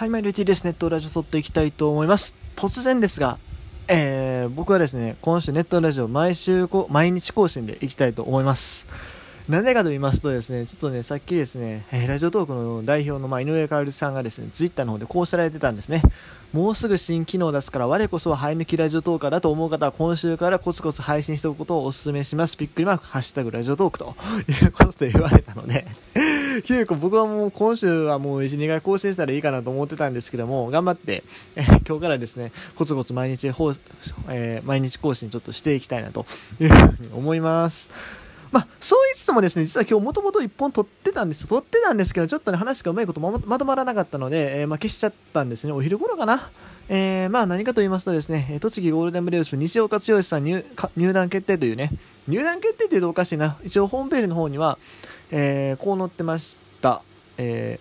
はい、マイルティです。ネットラジオ撮っていきたいと思います。突然ですが、えー、僕はですね、今週ネットラジオ毎週こ、毎日更新でいきたいと思います。なんでかと言いますとですね、ちょっとね、さっきですね、えー、ラジオトークの代表の、まあ、井上かおりさんがですね、ツイッターの方でこうおっしゃられてたんですね。もうすぐ新機能出すから、我こそは生え抜きラジオトーカーだと思う方は、今週からコツコツ配信しておくことをお勧めします。びっくりマーク、ハッシュタグラジオトークということで言われたので結構僕はもう今週はもう1、2回更新したらいいかなと思ってたんですけども、頑張って、えー、今日からですね、コツコツ毎日、えー、毎日更新ちょっとしていきたいなというふうに思います。まあ、そう言いつつもですね、実は今日もともと1本撮ってたんです撮ってたんですけど、ちょっとね、話がうまいことままとまらなかったので、えー、まあ、消しちゃったんですね。お昼頃かな。えー、まあ何かと言いますとですね、栃木ゴールデンブレーブス西岡剛さん入入団決定というね、入団決定って言うとおかしいな。一応ホームページの方には、えー、こう載ってました。え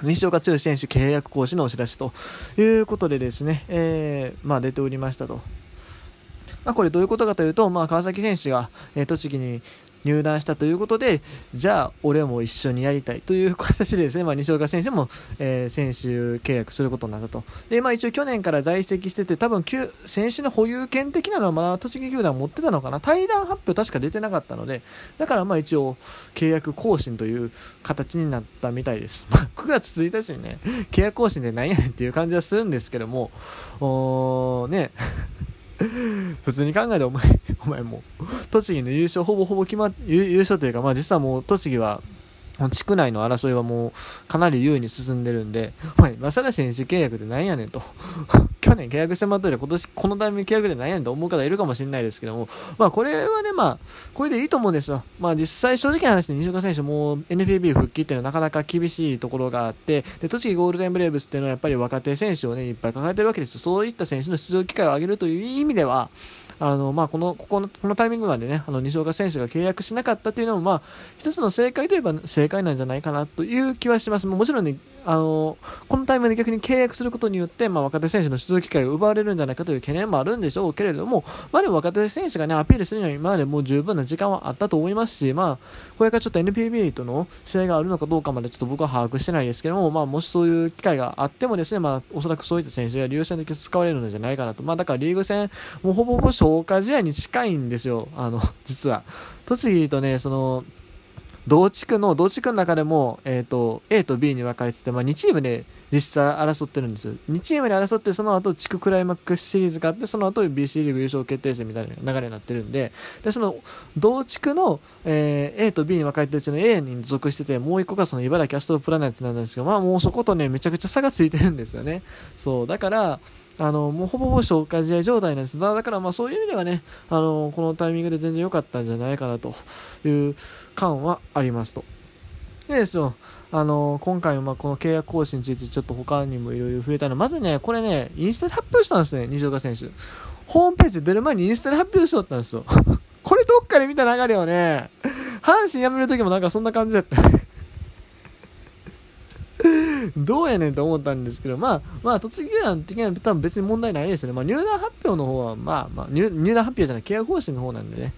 ー、西岡剛選手契約更新のお知らせということでですね、えー、まあ出ておりましたと。まあ、これどういうことかというと、まあ、川崎選手が、えー、栃木に入団したということで、じゃあ俺も一緒にやりたいという形でですね、まあ、西岡選手も、えー、選手契約することになったと。で、まあ一応去年から在籍してて、多分選手の保有権的なのはまだ栃木球団持ってたのかな。対談発表確か出てなかったので、だからまあ一応契約更新という形になったみたいです。まあ、9月1日にね、契約更新でなんやねんっていう感じはするんですけども、おね、普通に考えてお前、お前もう、栃木の優勝ほぼほぼ決まっ、優勝というか、まあ実はもう栃木は、地区内の争いはもうかなり優位に進んでるんで、お前、正成選手契約でなんやねんと。去年契約してもらったで今年このタイミング契約でなんやねんと思う方いるかもしれないですけども、まあこれはね、まあ、これでいいと思うんですよ。まあ実際正直な話で西岡選手も NPB 復帰っていうのはなかなか厳しいところがあって、で、栃木ゴールデンブレーブスっていうのはやっぱり若手選手をね、いっぱい抱えてるわけですよ。そういった選手の出場機会を上げるという意味では、あの、まあ、この、ここの、このタイミングまでね、あの、西岡選手が契約しなかったというのも、まあ、一つの正解といえば正解なんじゃないかなという気はします。もちろんね、あの、このタイミングで逆に契約することによって、まあ、若手選手の出場機会が奪われるんじゃないかという懸念もあるんでしょうけれども、まあ、でも若手選手がね、アピールするには今までもう十分な時間はあったと思いますし、まあ、これからちょっと NPB との試合があるのかどうかまでちょっと僕は把握してないですけども、まあ、もしそういう機会があってもですね、まあ、おそらくそういった選手が流戦的に使われるのじゃないかなと。まあ、だからリーグ戦、もうほぼほぼ消化試合に近いんですよ、あの、実は。栃木とね、その、同地区の、同地区の中でも、えっ、ー、と、A と B に分かれてて、まあ、2チームで実際争ってるんですよ。2チームで争って、その後、地区クライマックスシリーズがあって、その後、BC リーグ優勝決定戦みたいな流れになってるんで、で、その、同地区の、えー、A と B に分かれてるうちの A に属してて、もう1個がその茨城アストロプラネットなんですけど、まあ、もうそことね、めちゃくちゃ差がついてるんですよね。そう、だから、あのもうほぼほぼ消化試合状態なんです。だからまあそういう意味ではね、あのこのタイミングで全然良かったんじゃないかなという感はありますと。でですよ、あの今回のまあこの契約更新についてちょっと他にもいろいろ増えたのまずね、これね、インスタで発表したんですね、西岡選手。ホームページで出る前にインスタで発表しとったんですよ。これどっかで見た流れをね、阪神辞める時もなんかそんな感じだったね。どうやねんと思ったんですけど、まあ、まあ、栃木団的には多分別に問題ないですよね。まあ、入団発表の方は、まあ、まあ入、入団発表じゃない、契約方針の方なんでね。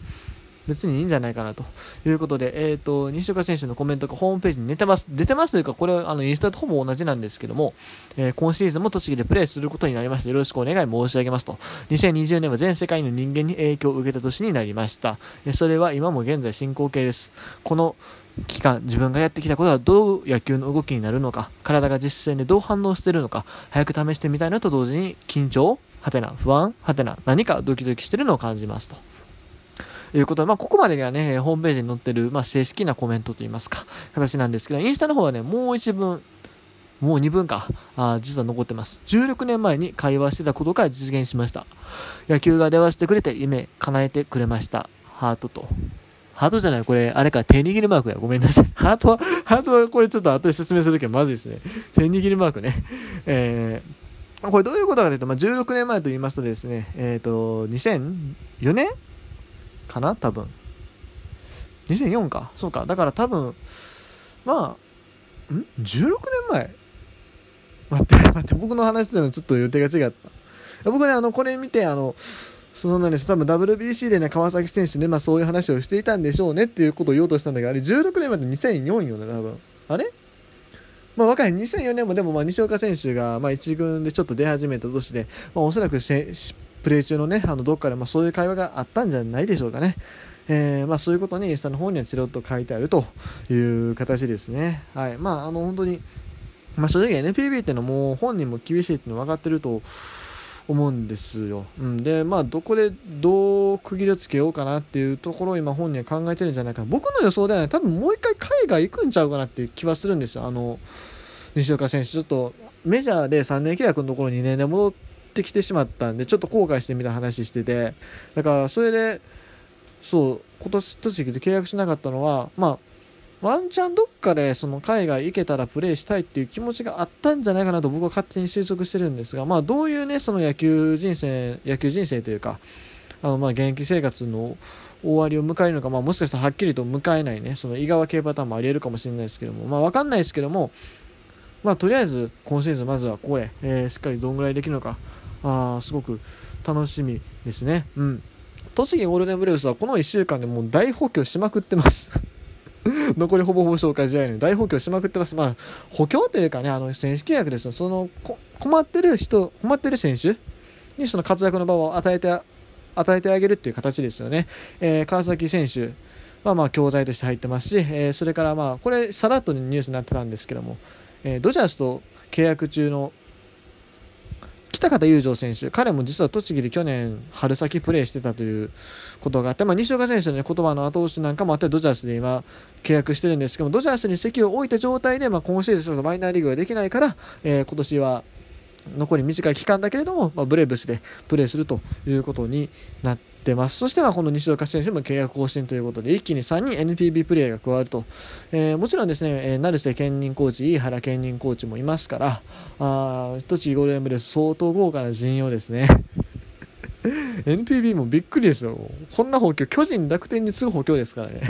別にいいんじゃないかなということで、えっ、ー、と、西岡選手のコメントがホームページに出てます。出てますというか、これはあのインスタとほぼ同じなんですけども、えー、今シーズンも栃木でプレーすることになりまして、よろしくお願い申し上げますと。2020年は全世界の人間に影響を受けた年になりました。それは今も現在進行形です。この期間、自分がやってきたことはどう野球の動きになるのか、体が実戦でどう反応してるのか、早く試してみたいなと同時に緊張はてな、不安はてな、何かドキドキしてるのを感じますと。いうことで、まあ、ここまでがね、ホームページに載ってる、まあ、正式なコメントといいますか、形なんですけど、インスタの方はね、もう一文、もう2分か、あ実は残ってます。16年前に会話してたことが実現しました。野球が電話してくれて夢叶えてくれました。ハートと。ハートじゃない、これ、あれか、手握りマークや。ごめんなさい。ハートは、ハートはこれちょっと後で説明するときはまずいですね。手握りマークね。えー、これどういうことかというと、まあ、16年前と言いますとですね、えっ、ー、と、2004年かな？多分。2004か。そうか。だから多分、まあ、ん ?16 年前？待って、待って、僕の話してるのちょっと予定が違った。僕ね、あの、これ見て、あの、そうなんです。多分 WBC でね、川崎選手ね、まあそういう話をしていたんでしょうねっていうことを言おうとしたんだけど、あれ16年まで2004よね、多分。あれ？まあ、若い2004年もでもまあ西岡選手がまあ1軍でちょっと出始めた年で、まあ、おそらくプレー中のねあのどっかでまあそういう会話があったんじゃないでしょうかね。えー、まあ、そういうことにインスタの方にはチロッと書いてあるという形ですね。はいまあ、あの本当に、まあ、正直 NPB っていうのはも本人も厳しいっていうの分かってると思うんですよ。うん、で、まあ、どこでどう区切りをつけようかなっていうところを今本人は考えてるんじゃないか僕の予想では、ね、多分もう一回海外行くんちゃうかなっていう気はするんですよ。あの西岡選手、ちょっとメジャーで3年契約のところ2年で戻ってきてしまったんで、ちょっと後悔してみた話してて、だからそれで、そう、今年栃木で契約しなかったのは、まあ、ワンチャンどっかでその海外行けたらプレーしたいっていう気持ちがあったんじゃないかなと僕は勝手に推測してるんですが、まあ、どういうね、その野球人生、野球人生というか、あのまあ現役生活の終わりを迎えるのか、まあ、もしかしたらはっきりと迎えないね、その井川系パターンもありえるかもしれないですけども、まあ、わかんないですけども、まあ、とりあえず今シーズンまずはここへ、えー、しっかりどんぐらいできるのか、あすごく楽しみですね。うん。栃木ゴールデンブレーブスはこの1週間でもう大補強しまくってます 残りほぼほぼ紹介試合に大補強しまくってます。まあ、補強というかね、あの、選手契約ですよ。その、困ってる人、困ってる選手にその活躍の場を与えて、与えてあげるっていう形ですよね。えー、川崎選手はまあ教材として入ってますし、えー、それからまあ、これさらっとニュースになってたんですけども、えー、ドジャースと契約中の北方雄三選手、彼も実は栃木で去年春先プレーしてたということがあって、まあ、西岡選手の、ね、言葉の後押しなんかもあってドジャースで今契約してるんですけどもドジャースに席を置いた状態で、まあ、今シーズンマイナーリーグができないから、えー、今年は残り短い期間だけれども、まあ、ブレーブスでプレーするということになってってます。そしてはこの西岡選手も契約更新ということで、一気に3人 NPB プレーヤーが加わると。えー、もちろんですね、えー、成瀬兼任コーチ、飯原兼任コーチもいますから、あ栃木ゴールデンブレス相当豪華な陣容ですね。NPB もびっくりですよ。こんな補強、巨人、楽天に次ぐ補強ですからね。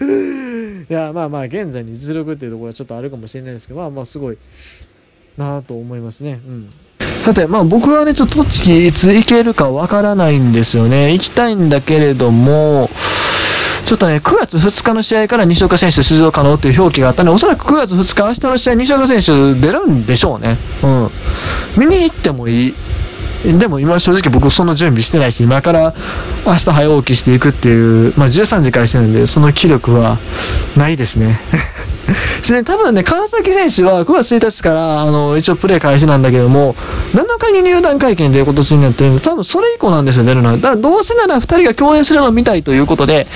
いや、まあまあ、現在に実力っていうところはちょっとあるかもしれないですけど、まあまあ、すごいなと思いますね。うん。さて、まあ僕はね、ちょっと栃木いつ行けるかわからないんですよね。行きたいんだけれども、ちょっとね、9月2日の試合から西岡選手出場可能っていう表記があったので、おそらく9月2日、明日の試合、西岡選手出るんでしょうね。うん。見に行ってもいい。でも今正直僕その準備してないし、今から明日早起きしていくっていう、まあ13時からしてるんで、その気力はないですね。でね、多分ね、川崎選手は9月1日から、あの、一応プレー開始なんだけども、7日に入団会見で今年になってるんで、多分それ以降なんですよ、出るのは。だからどうせなら2人が共演するのを見たいということで、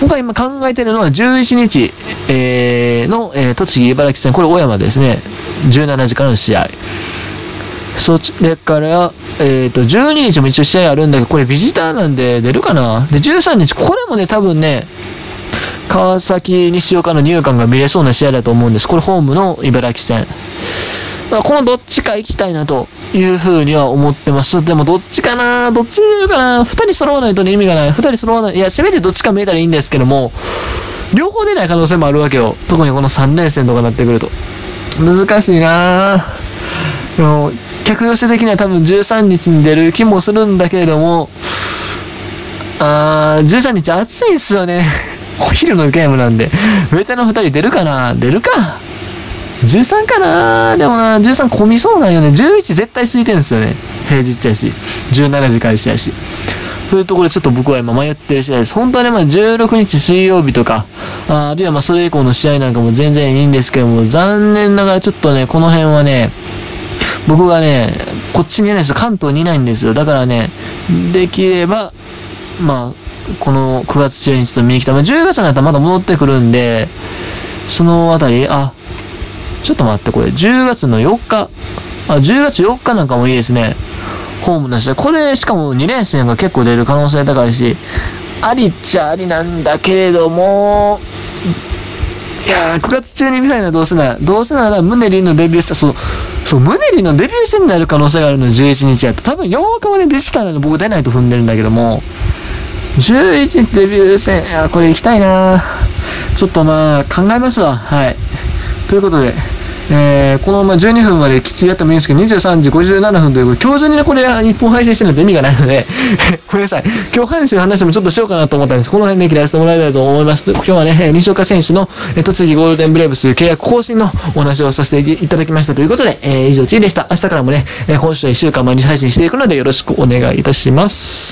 僕は今考えてるのは11日、えー、の、えー、栃木茨城戦、これ小山ですね、17時からの試合。それから、えっ、ー、と、12日も一応試合あるんだけど、これビジターなんで出るかなで、13日、これもね、多分ね、川崎西岡の入館が見れそうな試合だと思うんです。これホームの茨城戦。まこのどっちか行きたいなというふうには思ってます。でもどっちかなどっちに出るかな二人揃わないとね意味がない。二人揃わない。いや、せめてどっちか見えたらいいんですけども、両方出ない可能性もあるわけよ。特にこの3連戦とかなってくると。難しいなでも、客寄せ的には多分13日に出る気もするんだけれども、あー、13日暑いっすよね。お昼のゲームなんで、ベテラン2人出るかな？出るか ?13 かな？でもな、13混みそうなんよね。11絶対空いてるんですよね。平日やし。17時開始やし。そういうところでちょっと僕は今迷ってる次第です。本当はね、まあ16日水曜日とか、ああるいはまそれ以降の試合なんかも全然いいんですけども、残念ながらちょっとね、この辺はね、僕がね、こっちにいないんですよ。関東にいないんですよ。だからね、できれば、まあ、この9月中にちょっと見に来た。まあ、10月になったらまだ戻ってくるんで、そのあたり、あ、ちょっと待って、これ、10月の4日、あ、10月4日なんかもいいですね。ホームなしで。これ、しかも2連戦が結構出る可能性高いし、ありっちゃありなんだけれども、いやー、9月中に見たいな、どうせなら。どうせなら、ムネリンのデビューした、そう、そう、ムネリンのデビュー戦になる可能性があるの、11日やって。多分8日までビジターなの僕出ないと踏んでるんだけども、11デビュー戦、あ、これ行きたいなちょっとまあ、考えますわ。はい。ということで、えー、このまま12分まできっちりやってもいいんですけど、23時57分ということで、今日中にね、これ1本配信してるので意味がないので ごめんなさい。今日配信の話もちょっとしようかなと思ったんです。この辺で切らせてもらいたいと思います。今日はね、西岡選手の、え栃木ゴールデンブレーブス契約更新のお話をさせていただきましたということで、えー、以上、ちいでした。明日からもね、え今週は1週間毎日配信していくのでよろしくお願いいたします。